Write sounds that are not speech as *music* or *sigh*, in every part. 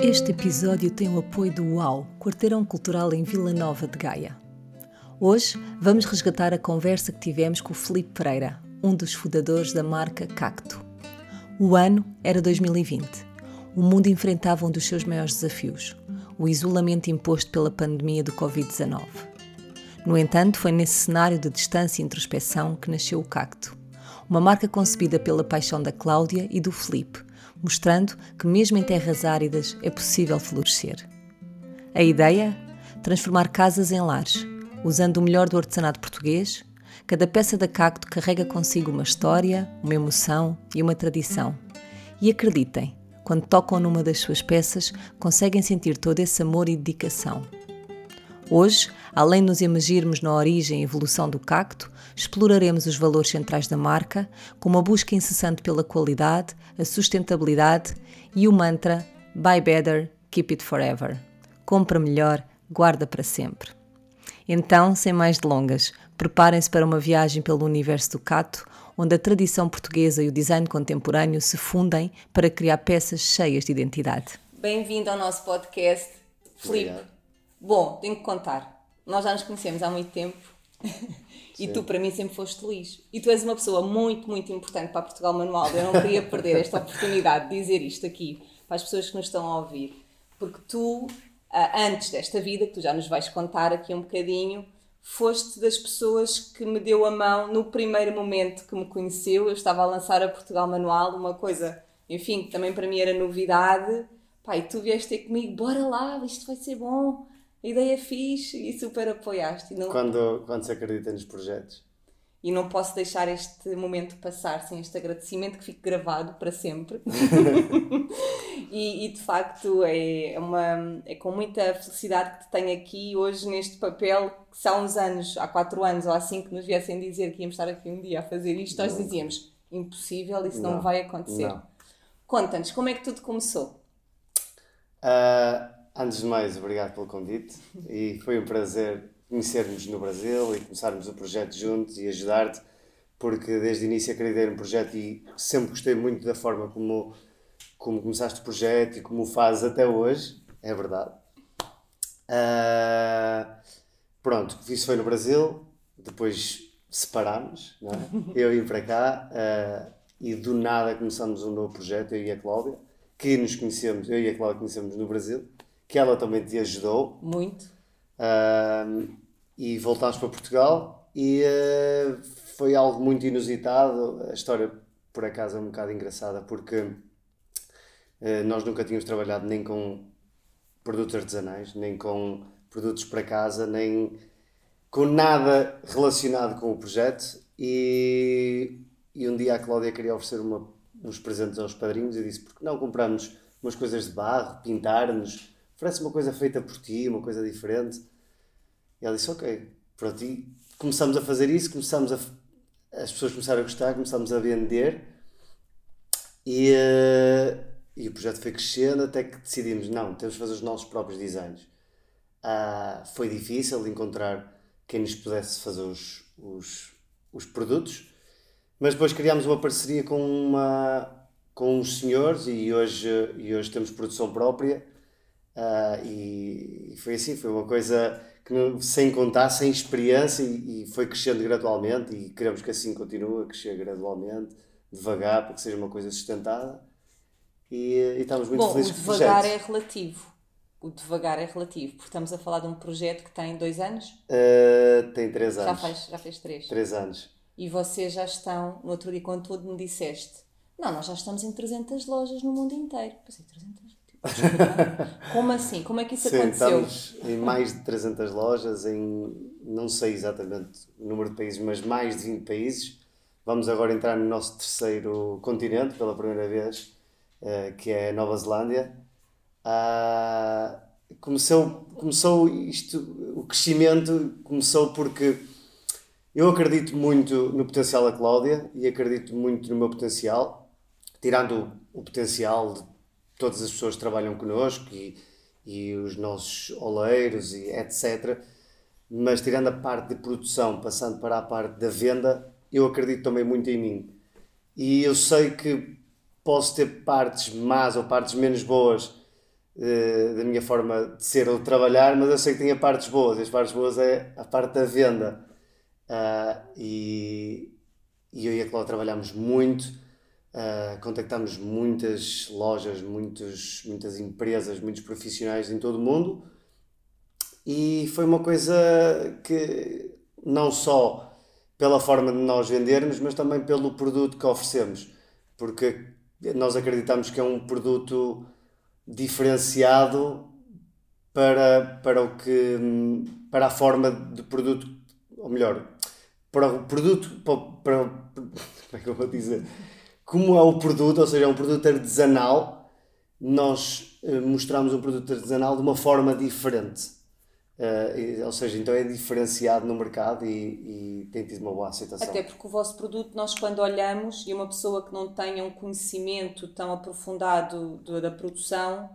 Este episódio tem o apoio do UAU, Quarteirão Cultural em Vila Nova de Gaia. Hoje vamos resgatar a conversa que tivemos com o Felipe Pereira, um dos fundadores da marca Cacto. O ano era 2020. O mundo enfrentava um dos seus maiores desafios, o isolamento imposto pela pandemia do Covid-19. No entanto, foi nesse cenário de distância e introspeção que nasceu o Cacto, uma marca concebida pela paixão da Cláudia e do Felipe, mostrando que, mesmo em terras áridas, é possível florescer. A ideia? Transformar casas em lares, usando o melhor do artesanato português. Cada peça da cacto carrega consigo uma história, uma emoção e uma tradição. E acreditem, quando tocam numa das suas peças, conseguem sentir todo esse amor e dedicação. Hoje, além de nos imergirmos na origem e evolução do cacto, exploraremos os valores centrais da marca, com uma busca incessante pela qualidade, a sustentabilidade e o mantra Buy Better, Keep It Forever. Compra melhor, guarda para sempre. Então, sem mais delongas, preparem-se para uma viagem pelo universo do cato, onde a tradição portuguesa e o design contemporâneo se fundem para criar peças cheias de identidade. Bem-vindo ao nosso podcast, Filipe. Bom, tenho que contar. Nós já nos conhecemos há muito tempo *laughs* e tu, para mim, sempre foste Luís. E tu és uma pessoa muito, muito importante para Portugal Manual. Eu não queria perder esta oportunidade de dizer isto aqui para as pessoas que nos estão a ouvir. Porque tu, ah, antes desta vida, que tu já nos vais contar aqui um bocadinho, foste das pessoas que me deu a mão no primeiro momento que me conheceu. Eu estava a lançar a Portugal Manual, uma coisa, enfim, que também para mim era novidade. Pai, tu vieste ter comigo, bora lá, isto vai ser bom a ideia é fixe e super apoiaste. E não... quando, quando se acredita nos projetos. E não posso deixar este momento passar sem este agradecimento que fique gravado para sempre. *laughs* e, e, de facto é, uma, é com muita felicidade que te tenho aqui hoje neste papel que se há uns anos, há quatro anos ou há cinco, nos viessem dizer que íamos estar aqui um dia a fazer isto, nós dizíamos impossível, isso não, não vai acontecer. Conta-nos, como é que tudo começou? Uh, Antes de mais, obrigado pelo convite e foi um prazer conhecermos no Brasil e começarmos o projeto juntos e ajudar-te, porque desde o início acreditei no projeto e sempre gostei muito da forma como, como começaste o projeto e como o fazes até hoje, é verdade. Uh, pronto, isso foi no Brasil, depois separámos, é? *laughs* eu vim para cá uh, e do nada começamos um novo projeto, eu e a Cláudia, que nos conhecemos, eu e a Cláudia conhecemos no Brasil que ela também te ajudou. Muito. Uh, e voltámos para Portugal e uh, foi algo muito inusitado. A história, por acaso, é um bocado engraçada porque uh, nós nunca tínhamos trabalhado nem com produtos artesanais, nem com produtos para casa, nem com nada relacionado com o projeto. E, e um dia a Cláudia queria oferecer uma, uns presentes aos padrinhos e disse: porque não compramos umas coisas de barro, pintar-nos? Oferece uma coisa feita por ti, uma coisa diferente. E ela disse, ok, pronto, e começamos a fazer isso, começamos a, as pessoas começaram a gostar, começamos a vender e, uh, e o projeto foi crescendo até que decidimos, não, temos de fazer os nossos próprios designs. Uh, foi difícil encontrar quem nos pudesse fazer os, os, os produtos, mas depois criámos uma parceria com, uma, com senhores e hoje, e hoje temos produção própria Uh, e, e, foi assim, foi uma coisa que sem contar, sem experiência e, e, foi crescendo gradualmente e queremos que assim continue a crescer gradualmente, devagar, para que seja uma coisa sustentada e, e estamos muito Bom, felizes com o devagar é relativo. O devagar é relativo, porque estamos a falar de um projeto que tem dois anos? Uh, tem três anos. Já fez, já fez três? Três anos. E vocês já estão, no outro dia quando tudo me disseste, não, nós já estamos em 300 lojas no mundo inteiro. Pensei, 300 *laughs* como assim? Como é que isso Sim, aconteceu? Estamos em mais de 300 lojas, em não sei exatamente o número de países, mas mais de 20 países. Vamos agora entrar no nosso terceiro continente pela primeira vez, eh, que é Nova Zelândia. Ah, começou, começou isto, o crescimento começou porque eu acredito muito no potencial da Cláudia e acredito muito no meu potencial, tirando o, o potencial de todas as pessoas que trabalham connosco e, e os nossos oleiros e etc. Mas tirando a parte de produção, passando para a parte da venda, eu acredito também muito em mim. E eu sei que posso ter partes más ou partes menos boas uh, da minha forma de ser ou de trabalhar, mas eu sei que tenho partes boas. E as partes boas é a parte da venda Uh, e, e, eu e a Cláudia trabalhamos muito, uh, contactamos muitas lojas, muitos, muitas empresas, muitos profissionais em todo o mundo e foi uma coisa que não só pela forma de nós vendermos, mas também pelo produto que oferecemos, porque nós acreditamos que é um produto diferenciado para, para o que para a forma de produto, ou melhor, para o produto, para, para, *laughs* como é que eu vou dizer? Como é o produto, ou seja, é um produto artesanal, nós uh, mostramos um produto artesanal de uma forma diferente. Uh, ou seja, então é diferenciado no mercado e, e, tem tido uma boa aceitação. Até porque o vosso produto, nós quando olhamos e uma pessoa que não tenha um conhecimento tão aprofundado da produção,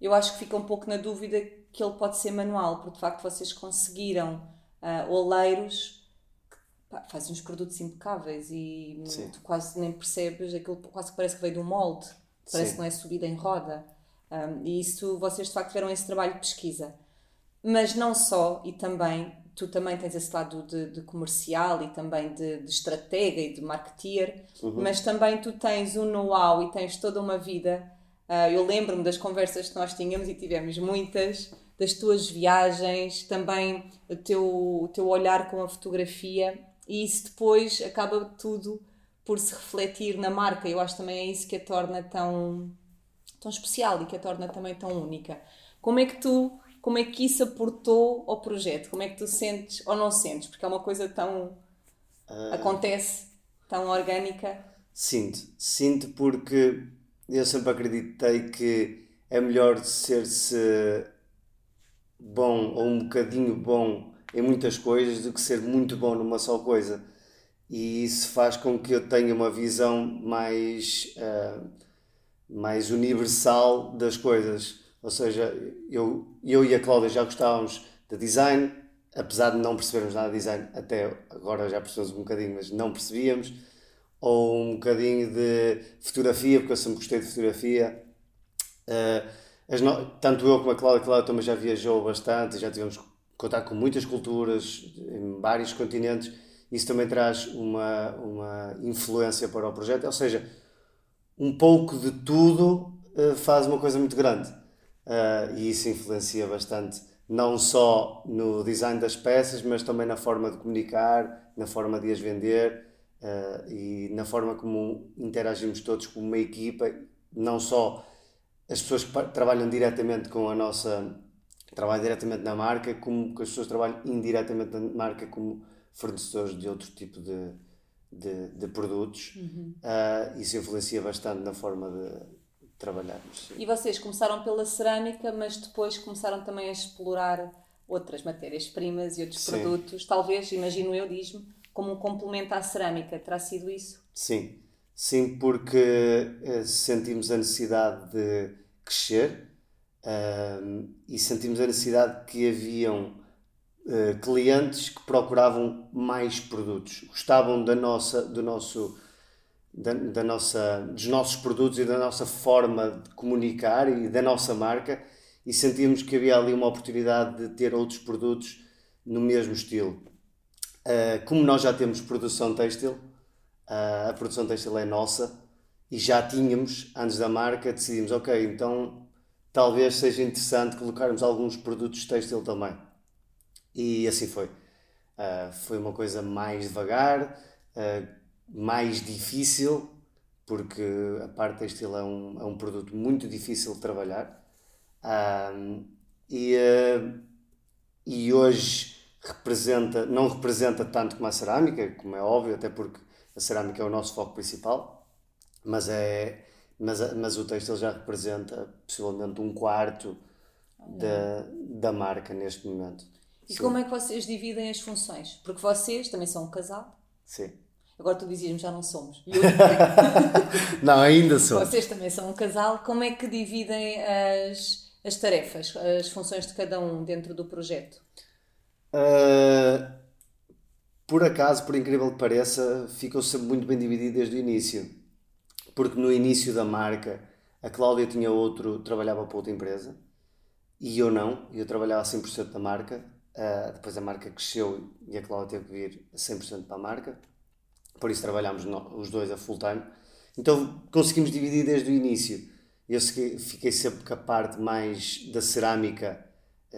eu acho que fica um pouco na dúvida que ele pode ser manual, porque de facto vocês conseguiram uh, oleiros pá, fazem uns produtos impecáveis e Sim. tu quase nem percebes, aquilo quase que parece que veio de um molde, parece Sim. que não é subida em roda. Um, e isso, vocês de facto tiveram esse trabalho de pesquisa. Mas não só, e também, tu também tens esse lado de, de comercial e também de, de estratega e de marketeer, uhum. mas também tu tens um know-how e tens toda uma vida. Uh, eu lembro-me das conversas que nós tínhamos e tivemos muitas, das tuas viagens, também o teu, o teu olhar com a fotografia e isso depois acaba tudo por se refletir na marca. Eu acho também é isso que a torna tão, tão especial e que a torna também tão única. Como é que tu, como é que isso aportou ao projeto? Como é que tu sentes ou não sentes? Porque é uma coisa tão. Uh... acontece, tão orgânica. Sinto, sinto porque eu sempre acreditei que é melhor ser-se bom ou um bocadinho bom em muitas coisas do que ser muito bom numa só coisa. E isso faz com que eu tenha uma visão mais, uh, mais universal das coisas. Ou seja, eu, eu e a Cláudia já gostávamos de design, apesar de não percebermos nada de design, até agora já percebemos um bocadinho, mas não percebíamos. Ou um bocadinho de fotografia, porque eu sempre gostei de fotografia. Uh, no... Tanto eu como a Cláudia, a Cláudia também já viajou bastante, já tivemos contar com muitas culturas em vários continentes, isso também traz uma, uma influência para o projeto. Ou seja, um pouco de tudo uh, faz uma coisa muito grande. Uh, e isso influencia bastante, não só no design das peças, mas também na forma de comunicar, na forma de as vender uh, e na forma como interagimos todos como uma equipa, não só as pessoas que trabalham diretamente com a nossa trabalho diretamente na marca, como que as pessoas trabalham indiretamente na marca como fornecedores de outro tipo de, de, de produtos. Uhum. Uh, isso influencia bastante na forma de trabalharmos. E vocês começaram pela cerâmica, mas depois começaram também a explorar outras matérias-primas e outros Sim. produtos, talvez, imagino eu, diz-me, como um complemento à cerâmica. Terá sido isso? Sim, sim, porque eh, sentimos a necessidade de crescer e sentimos a necessidade que haviam uh, clientes que procuravam mais produtos, gostavam da nossa, do nosso, da, da, nossa, dos nossos produtos e da nossa forma de comunicar e da nossa marca e sentimos que havia ali uma oportunidade de ter outros produtos no mesmo estilo. Uh, como nós já temos produção têxtil, uh, a produção têxtil é nossa e já tínhamos, antes da marca, decidimos, ok, então talvez seja interessante colocarmos alguns produtos têxtil também. E assim foi. Uh, foi uma coisa mais devagar, uh, mais difícil, porque a parte têxtil é um, é um produto muito difícil de trabalhar. Uh, e, e hoje representa, não representa tanto como a cerâmica, como é óbvio, até porque a cerâmica é o nosso foco principal, mas é mas, mas o texto já representa possivelmente um quarto da, da marca neste momento. E Sim. como é que vocês dividem as funções? Porque vocês também são um casal. Sim. Agora tu dizias-me já não somos. *laughs* não, ainda somos. Vocês também são um casal. Como é que dividem as, as tarefas, as funções de cada um dentro do projeto? Uh, por acaso, por incrível que pareça, ficou sempre muito bem dividido desde o início. Porque no início da marca, a Cláudia tinha outro, trabalhava para outra empresa e eu não, eu trabalhava 100% da marca. Uh, depois a marca cresceu e a Cláudia teve que vir 100% para a marca por isso trabalhámos os dois a full time. Então conseguimos dividir desde o início. Eu fiquei sempre com a parte mais da cerâmica.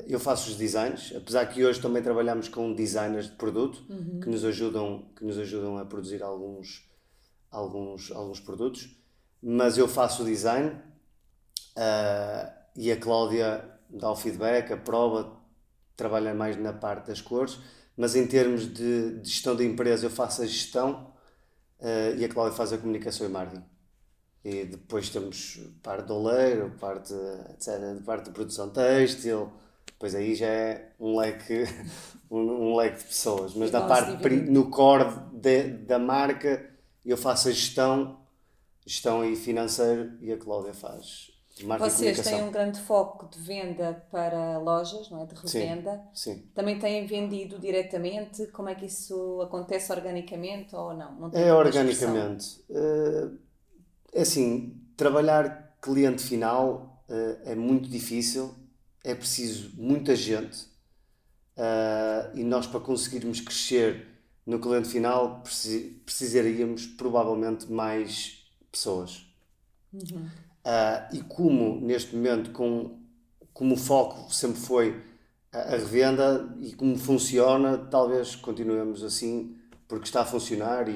Eu faço os designs, apesar que hoje também trabalhamos com designers de produto uhum. que nos ajudam que nos ajudam a produzir alguns alguns alguns produtos. Mas eu faço o design uh, e a Cláudia dá o feedback, a prova, trabalha mais na parte das cores. Mas em termos de, de gestão da empresa, eu faço a gestão uh, e a Cláudia faz a comunicação e marketing. E depois temos parte do oleiro, parte, etc., parte de produção têxtil, depois aí já é um leque, *laughs* um, um leque de pessoas. Mas na parte, no core de, da marca, eu faço a gestão, gestão e financeiro, e a Cláudia faz vocês têm um grande foco de venda para lojas, não é? De revenda. Sim, sim. Também têm vendido diretamente? Como é que isso acontece organicamente ou não? não é organicamente. Uh, é assim, trabalhar cliente final uh, é muito difícil, é preciso muita gente uh, e nós para conseguirmos crescer no cliente final precisaríamos provavelmente mais pessoas. Uhum. Uh, e como neste momento, com, como o foco sempre foi a, a revenda e como funciona, talvez continuemos assim, porque está a funcionar e,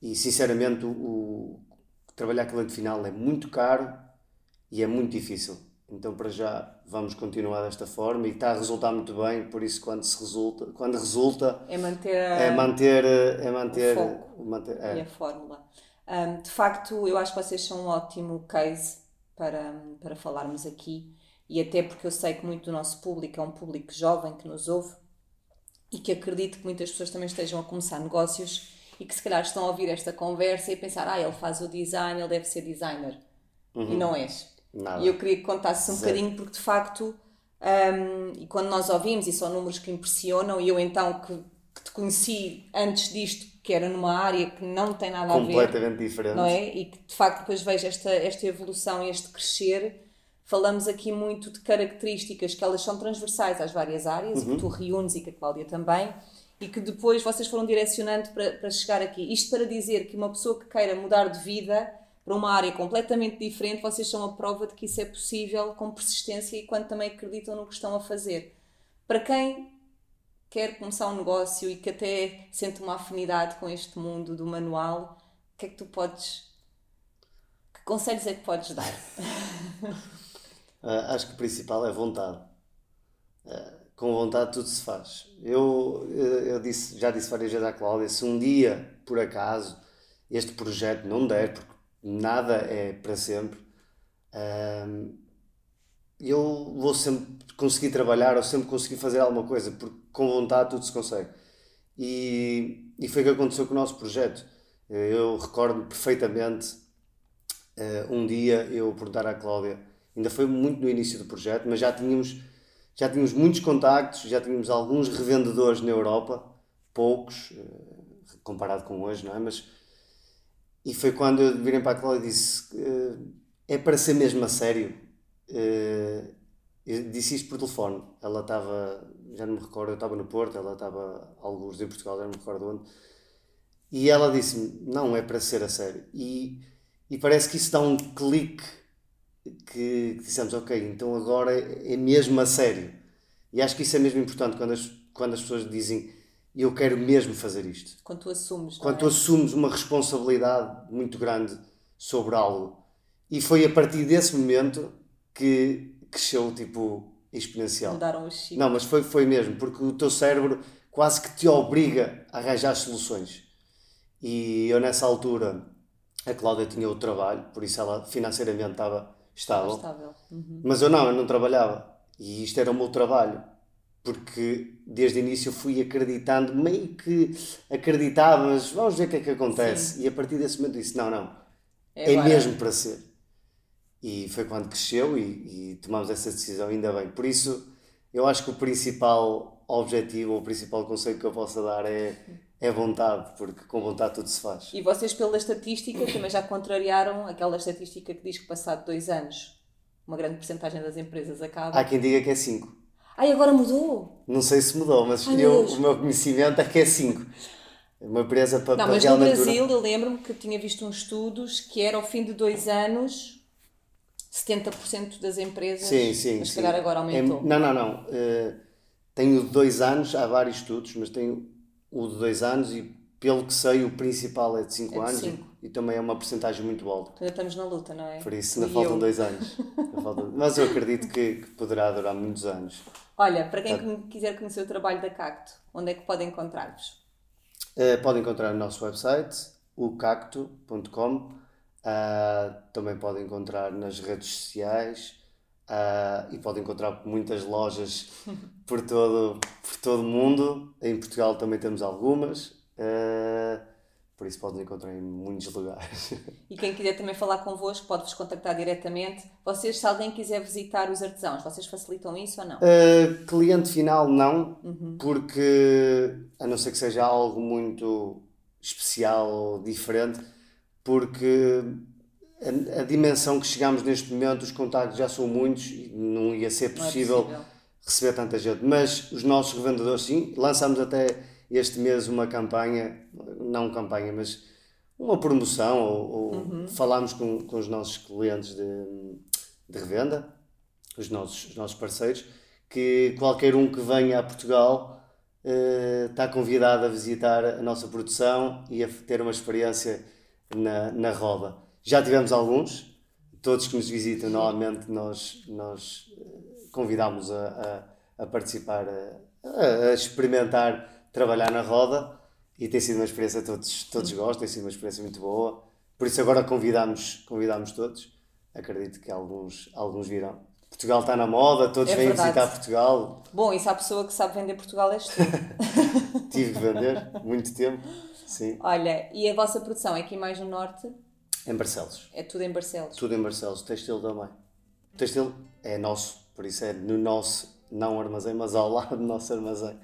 e, e sinceramente o, o, trabalhar cliente final é muito caro e é muito difícil. Então para já vamos continuar desta forma e está a resultar muito bem, por isso quando se resulta, quando resulta é manter a, é manter é manter, o foco manter, é. e a fórmula. Um, de facto, eu acho que vocês são um ótimo case para, para falarmos aqui e até porque eu sei que muito do nosso público é um público jovem que nos ouve e que acredito que muitas pessoas também estejam a começar negócios e que se calhar estão a ouvir esta conversa e pensar, ah, ele faz o design, ele deve ser designer. Uhum. E não és. Nada. E eu queria que contasses um Zero. bocadinho, porque de facto, um, e quando nós ouvimos, e são números que impressionam, e eu então que, que te conheci antes disto, que era numa área que não tem nada a ver. Completamente diferente. Não é? E que de facto depois vejo esta, esta evolução este crescer. Falamos aqui muito de características que elas são transversais às várias áreas, uhum. que tu reúnes e que a Cláudia também, e que depois vocês foram direcionando para, para chegar aqui. Isto para dizer que uma pessoa que queira mudar de vida para uma área completamente diferente, vocês são a prova de que isso é possível com persistência e quando também acreditam no que estão a fazer. Para quem quer começar um negócio e que até sente uma afinidade com este mundo do manual, o que é que tu podes. Que conselhos é que podes dar? uh, *laughs* acho que o principal é vontade. Uh, com vontade tudo se faz. Eu, eu disse, já disse várias vezes à Cláudia: se um dia, por acaso, este projeto não der, porque nada é para sempre, eu vou sempre conseguir trabalhar ou sempre conseguir fazer alguma coisa, porque com vontade tudo se consegue. E, e foi o que aconteceu com o nosso projeto. Eu recordo perfeitamente uh, um dia eu perguntar à Cláudia, ainda foi muito no início do projeto, mas já tínhamos, já tínhamos muitos contactos, já tínhamos alguns revendedores na Europa, poucos, uh, comparado com hoje, não é? Mas, e foi quando eu virei para a Cláudia e disse: uh, é para ser mesmo a sério. eu disse isto por telefone. Ela estava já não me recordo, eu estava no Porto, ela estava alguns em Portugal, já não me recordo onde. E ela disse-me: Não, é para ser a sério. E, e parece que isso dá um clique que, que dissemos: Ok, então agora é mesmo a sério. E acho que isso é mesmo importante quando as, quando as pessoas dizem: Eu quero mesmo fazer isto. Quando tu assumes. Quando é? tu assumes uma responsabilidade muito grande sobre algo. E foi a partir desse momento que cresceu, tipo, exponencial. Mudaram o chip. Não, mas foi, foi mesmo, porque o teu cérebro quase que te obriga a arranjar soluções. E eu nessa altura, a Cláudia tinha o trabalho, por isso ela financeiramente estava estável. Estável. Uhum. Mas eu não, eu não trabalhava. E isto era o meu trabalho. Porque desde o início fui acreditando, meio que acreditava, mas vamos ver o que é que acontece. E a partir desse momento disse: não, não, É é, mesmo para ser. E foi quando cresceu e, e tomamos essa decisão, ainda bem. Por isso, eu acho que o principal objetivo, ou o principal conselho que eu possa dar é, é vontade, porque com vontade tudo se faz. E vocês, pela estatística, também já contrariaram aquela estatística que diz que, passado dois anos, uma grande porcentagem das empresas acaba. Há quem diga que é 5. Ai, agora mudou! Não sei se mudou, mas Ai, eu, Deus. o meu conhecimento é que é 5. Uma empresa para, Não, para mas no Brasil eu lembro-me que tinha visto uns estudos que era ao fim de dois anos 70% das empresas. Sim, sim. Mas se calhar agora aumentou. É- não, não, não. Eh, tenho dois anos, há vários estudos, mas tenho o de dois anos e, pelo que sei, o principal é de 5 É anos cinco. E, também é uma porcentagem muito alta. Ainda estamos na luta, não é? Por isso ainda faltam eu. dois anos. Faltam- *laughs* Mas eu acredito que, que poderá durar muitos anos. Olha, para quem Tá. quiser conhecer o trabalho da Cacto, onde é que pode encontrar-vos? Eh, podem encontrar no nosso website, ocacto.com. Ah, também podem encontrar nas redes sociais ah, e podem encontrar muitas lojas por todo, por todo o mundo. Em Portugal também temos algumas. ah, por isso podem encontrar em muitos lugares. *laughs* E quem quiser também falar convosco, pode-vos contactar diretamente. Vocês, se alguém quiser visitar os artesãos, vocês facilitam isso ou não? Uh, cliente final não, porque a não ser que seja algo muito especial ou diferente, porque a, a dimensão que chegamos neste momento, os contactos já são muitos e não ia ser Não é possível, possível. receber tanta gente. Mas os nossos revendedores, sim, lançamos até este mês uma campanha, não campanha, mas uma promoção, ou, ou falámos com, com os nossos clientes de, de revenda, os nossos, os nossos parceiros, que qualquer um que venha a Portugal eh, está convidado a visitar a nossa produção e a ter uma experiência na, na roda. Já tivemos alguns, todos que nos visitam, normalmente nós, nós eh, convidamos a, a, a participar, a, a experimentar trabalhar na roda e tem sido uma experiência todos, todos gostam, tem sido uma experiência muito boa. Por isso agora convidamos, convidamos todos. Acredito que alguns, alguns virão. Portugal está na moda, todos É vêm verdade. visitar Portugal. Bom, e se há pessoa que sabe vender Portugal és tu. *laughs* Tive que vender muito tempo. Sim. Olha, e a vossa produção é aqui mais no Norte? Em Barcelos. É tudo em Barcelos? Tudo em Barcelos. Textil também. Textil é nosso, por isso é no nosso, não armazém, mas ao lado do nosso armazém.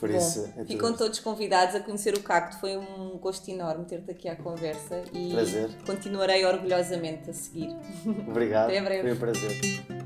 Por isso é ficam todos convidados a conhecer o Cacto. Foi um gosto enorme ter-te aqui à conversa e Prazer. continuarei orgulhosamente a seguir. Obrigado. Até breve. Foi um prazer.